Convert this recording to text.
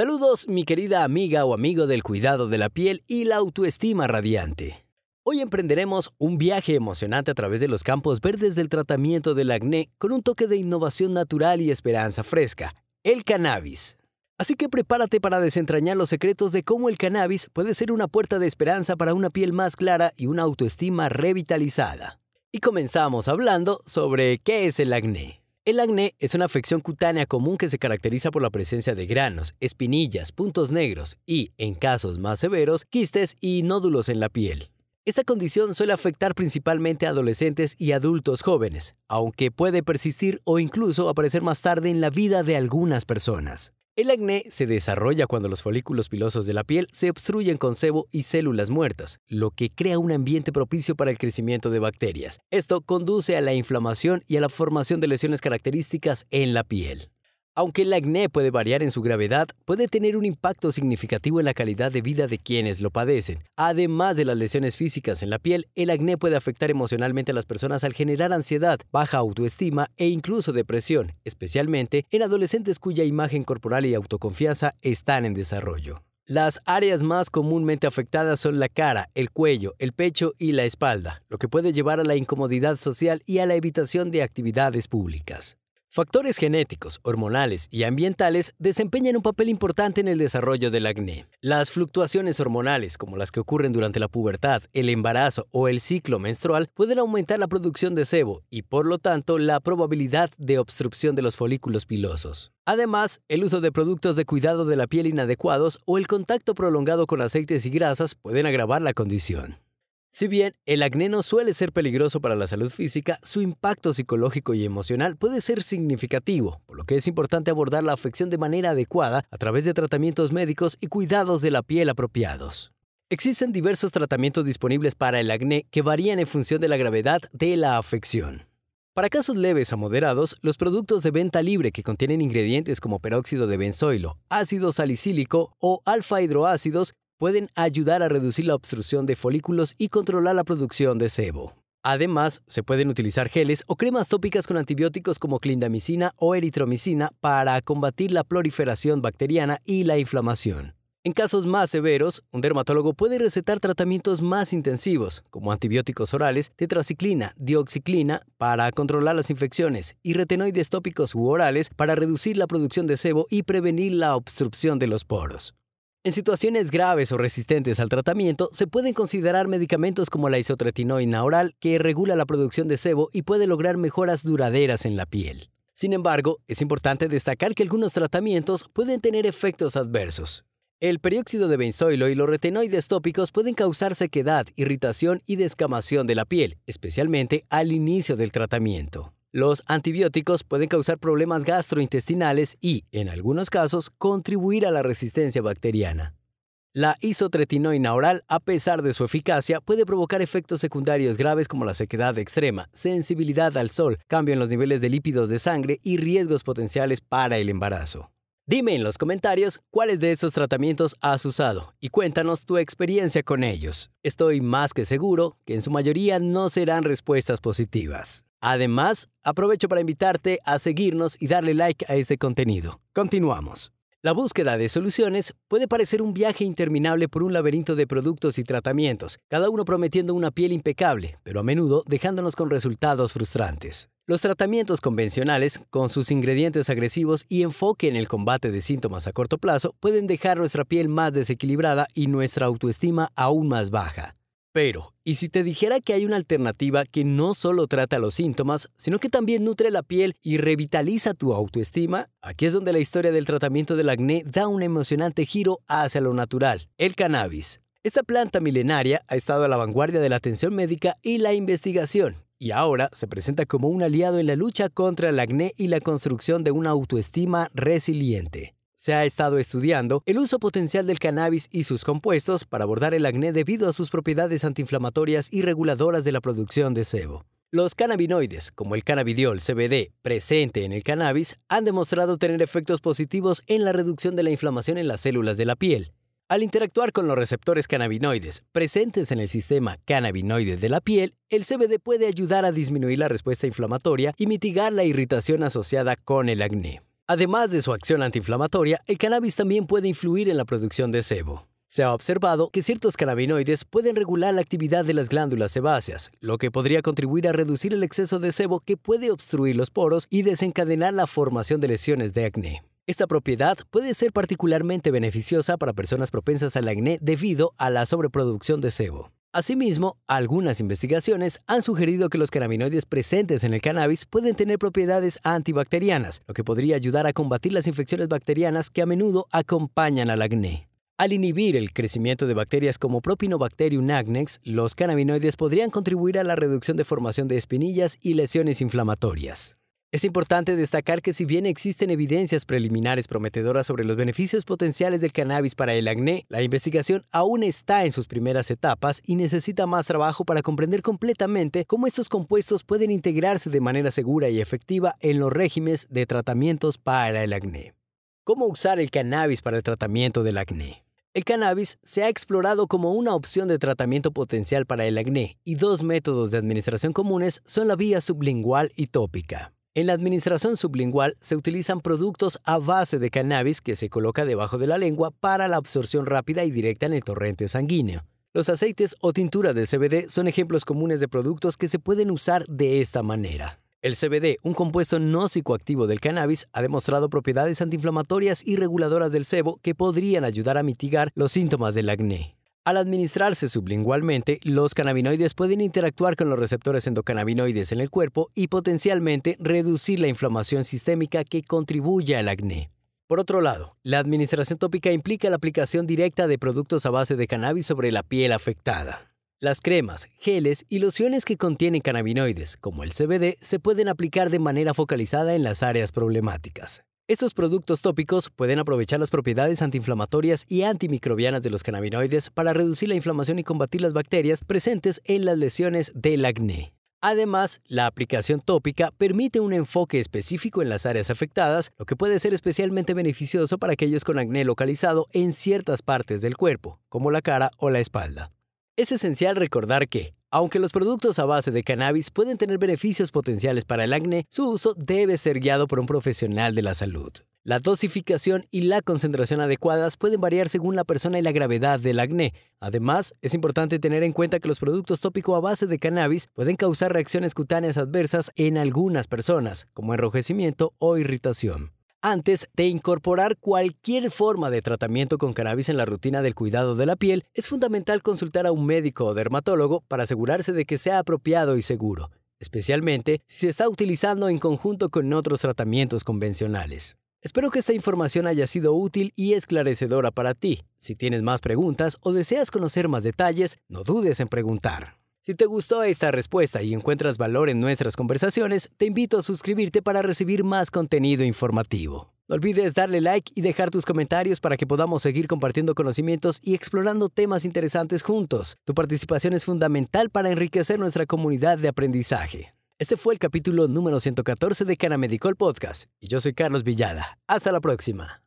Saludos mi querida amiga o amigo del cuidado de la piel y la autoestima radiante. Hoy emprenderemos un viaje emocionante a través de los campos verdes del tratamiento del acné con un toque de innovación natural y esperanza fresca, el cannabis. Así que prepárate para desentrañar los secretos de cómo el cannabis puede ser una puerta de esperanza para una piel más clara y una autoestima revitalizada. Y comenzamos hablando sobre qué es el acné. El acné es una afección cutánea común que se caracteriza por la presencia de granos, espinillas, puntos negros y, en casos más severos, quistes y nódulos en la piel. Esta condición suele afectar principalmente a adolescentes y adultos jóvenes, aunque puede persistir o incluso aparecer más tarde en la vida de algunas personas. El acné se desarrolla cuando los folículos pilosos de la piel se obstruyen con sebo y células muertas, lo que crea un ambiente propicio para el crecimiento de bacterias. Esto conduce a la inflamación y a la formación de lesiones características en la piel. Aunque el acné puede variar en su gravedad, puede tener un impacto significativo en la calidad de vida de quienes lo padecen. Además de las lesiones físicas en la piel, el acné puede afectar emocionalmente a las personas al generar ansiedad, baja autoestima e incluso depresión, especialmente en adolescentes cuya imagen corporal y autoconfianza están en desarrollo. Las áreas más comúnmente afectadas son la cara, el cuello, el pecho y la espalda, lo que puede llevar a la incomodidad social y a la evitación de actividades públicas. Factores genéticos, hormonales y ambientales desempeñan un papel importante en el desarrollo del acné. Las fluctuaciones hormonales, como las que ocurren durante la pubertad, el embarazo o el ciclo menstrual, pueden aumentar la producción de sebo y, por lo tanto, la probabilidad de obstrucción de los folículos pilosos. Además, el uso de productos de cuidado de la piel inadecuados o el contacto prolongado con aceites y grasas pueden agravar la condición. Si bien el acné no suele ser peligroso para la salud física, su impacto psicológico y emocional puede ser significativo, por lo que es importante abordar la afección de manera adecuada a través de tratamientos médicos y cuidados de la piel apropiados. Existen diversos tratamientos disponibles para el acné que varían en función de la gravedad de la afección. Para casos leves a moderados, los productos de venta libre que contienen ingredientes como peróxido de benzoilo, ácido salicílico o alfa-hidroácidos pueden ayudar a reducir la obstrucción de folículos y controlar la producción de sebo. Además, se pueden utilizar geles o cremas tópicas con antibióticos como clindamicina o eritromicina para combatir la proliferación bacteriana y la inflamación. En casos más severos, un dermatólogo puede recetar tratamientos más intensivos, como antibióticos orales, tetraciclina, dioxiclina, para controlar las infecciones, y retinoides tópicos u orales para reducir la producción de sebo y prevenir la obstrucción de los poros. En situaciones graves o resistentes al tratamiento, se pueden considerar medicamentos como la isotretinoína oral, que regula la producción de sebo y puede lograr mejoras duraderas en la piel. Sin embargo, es importante destacar que algunos tratamientos pueden tener efectos adversos. El peróxido de benzoilo y los retinoides tópicos pueden causar sequedad, irritación y descamación de la piel, especialmente al inicio del tratamiento. Los antibióticos pueden causar problemas gastrointestinales y, en algunos casos, contribuir a la resistencia bacteriana. La isotretinoína oral, a pesar de su eficacia, puede provocar efectos secundarios graves como la sequedad extrema, sensibilidad al sol, cambio en los niveles de lípidos de sangre y riesgos potenciales para el embarazo. Dime en los comentarios cuáles de esos tratamientos has usado y cuéntanos tu experiencia con ellos. Estoy más que seguro que en su mayoría no serán respuestas positivas. Además, aprovecho para invitarte a seguirnos y darle like a este contenido. Continuamos. La búsqueda de soluciones puede parecer un viaje interminable por un laberinto de productos y tratamientos, cada uno prometiendo una piel impecable, pero a menudo dejándonos con resultados frustrantes. Los tratamientos convencionales, con sus ingredientes agresivos y enfoque en el combate de síntomas a corto plazo, pueden dejar nuestra piel más desequilibrada y nuestra autoestima aún más baja. Pero, ¿y si te dijera que hay una alternativa que no solo trata los síntomas, sino que también nutre la piel y revitaliza tu autoestima? Aquí es donde la historia del tratamiento del acné da un emocionante giro hacia lo natural, el cannabis. Esta planta milenaria ha estado a la vanguardia de la atención médica y la investigación, y ahora se presenta como un aliado en la lucha contra el acné y la construcción de una autoestima resiliente. Se ha estado estudiando el uso potencial del cannabis y sus compuestos para abordar el acné debido a sus propiedades antiinflamatorias y reguladoras de la producción de sebo. Los cannabinoides, como el cannabidiol CBD presente en el cannabis, han demostrado tener efectos positivos en la reducción de la inflamación en las células de la piel. Al interactuar con los receptores cannabinoides presentes en el sistema cannabinoide de la piel, el CBD puede ayudar a disminuir la respuesta inflamatoria y mitigar la irritación asociada con el acné. Además de su acción antiinflamatoria, el cannabis también puede influir en la producción de sebo. Se ha observado que ciertos cannabinoides pueden regular la actividad de las glándulas sebáceas, lo que podría contribuir a reducir el exceso de sebo que puede obstruir los poros y desencadenar la formación de lesiones de acné. Esta propiedad puede ser particularmente beneficiosa para personas propensas al acné debido a la sobreproducción de sebo. Asimismo, algunas investigaciones han sugerido que los cannabinoides presentes en el cannabis pueden tener propiedades antibacterianas, lo que podría ayudar a combatir las infecciones bacterianas que a menudo acompañan al acné. Al inhibir el crecimiento de bacterias como Propinobacterium agnex, los cannabinoides podrían contribuir a la reducción de formación de espinillas y lesiones inflamatorias. Es importante destacar que si bien existen evidencias preliminares prometedoras sobre los beneficios potenciales del cannabis para el acné, la investigación aún está en sus primeras etapas y necesita más trabajo para comprender completamente cómo estos compuestos pueden integrarse de manera segura y efectiva en los regímenes de tratamientos para el acné. ¿Cómo usar el cannabis para el tratamiento del acné? El cannabis se ha explorado como una opción de tratamiento potencial para el acné y dos métodos de administración comunes son la vía sublingual y tópica. En la administración sublingual se utilizan productos a base de cannabis que se coloca debajo de la lengua para la absorción rápida y directa en el torrente sanguíneo. Los aceites o tintura de CBD son ejemplos comunes de productos que se pueden usar de esta manera. El CBD, un compuesto no psicoactivo del cannabis, ha demostrado propiedades antiinflamatorias y reguladoras del sebo que podrían ayudar a mitigar los síntomas del acné. Al administrarse sublingualmente, los cannabinoides pueden interactuar con los receptores endocannabinoides en el cuerpo y potencialmente reducir la inflamación sistémica que contribuye al acné. Por otro lado, la administración tópica implica la aplicación directa de productos a base de cannabis sobre la piel afectada. Las cremas, geles y lociones que contienen cannabinoides, como el CBD, se pueden aplicar de manera focalizada en las áreas problemáticas. Estos productos tópicos pueden aprovechar las propiedades antiinflamatorias y antimicrobianas de los cannabinoides para reducir la inflamación y combatir las bacterias presentes en las lesiones del acné. Además, la aplicación tópica permite un enfoque específico en las áreas afectadas, lo que puede ser especialmente beneficioso para aquellos con acné localizado en ciertas partes del cuerpo, como la cara o la espalda. Es esencial recordar que, aunque los productos a base de cannabis pueden tener beneficios potenciales para el acné, su uso debe ser guiado por un profesional de la salud. La dosificación y la concentración adecuadas pueden variar según la persona y la gravedad del acné. Además, es importante tener en cuenta que los productos tópicos a base de cannabis pueden causar reacciones cutáneas adversas en algunas personas, como enrojecimiento o irritación. Antes de incorporar cualquier forma de tratamiento con cannabis en la rutina del cuidado de la piel, es fundamental consultar a un médico o dermatólogo para asegurarse de que sea apropiado y seguro, especialmente si se está utilizando en conjunto con otros tratamientos convencionales. Espero que esta información haya sido útil y esclarecedora para ti. Si tienes más preguntas o deseas conocer más detalles, no dudes en preguntar. Si te gustó esta respuesta y encuentras valor en nuestras conversaciones, te invito a suscribirte para recibir más contenido informativo. No olvides darle like y dejar tus comentarios para que podamos seguir compartiendo conocimientos y explorando temas interesantes juntos. Tu participación es fundamental para enriquecer nuestra comunidad de aprendizaje. Este fue el capítulo número 114 de Canamedicol Podcast y yo soy Carlos Villada. Hasta la próxima.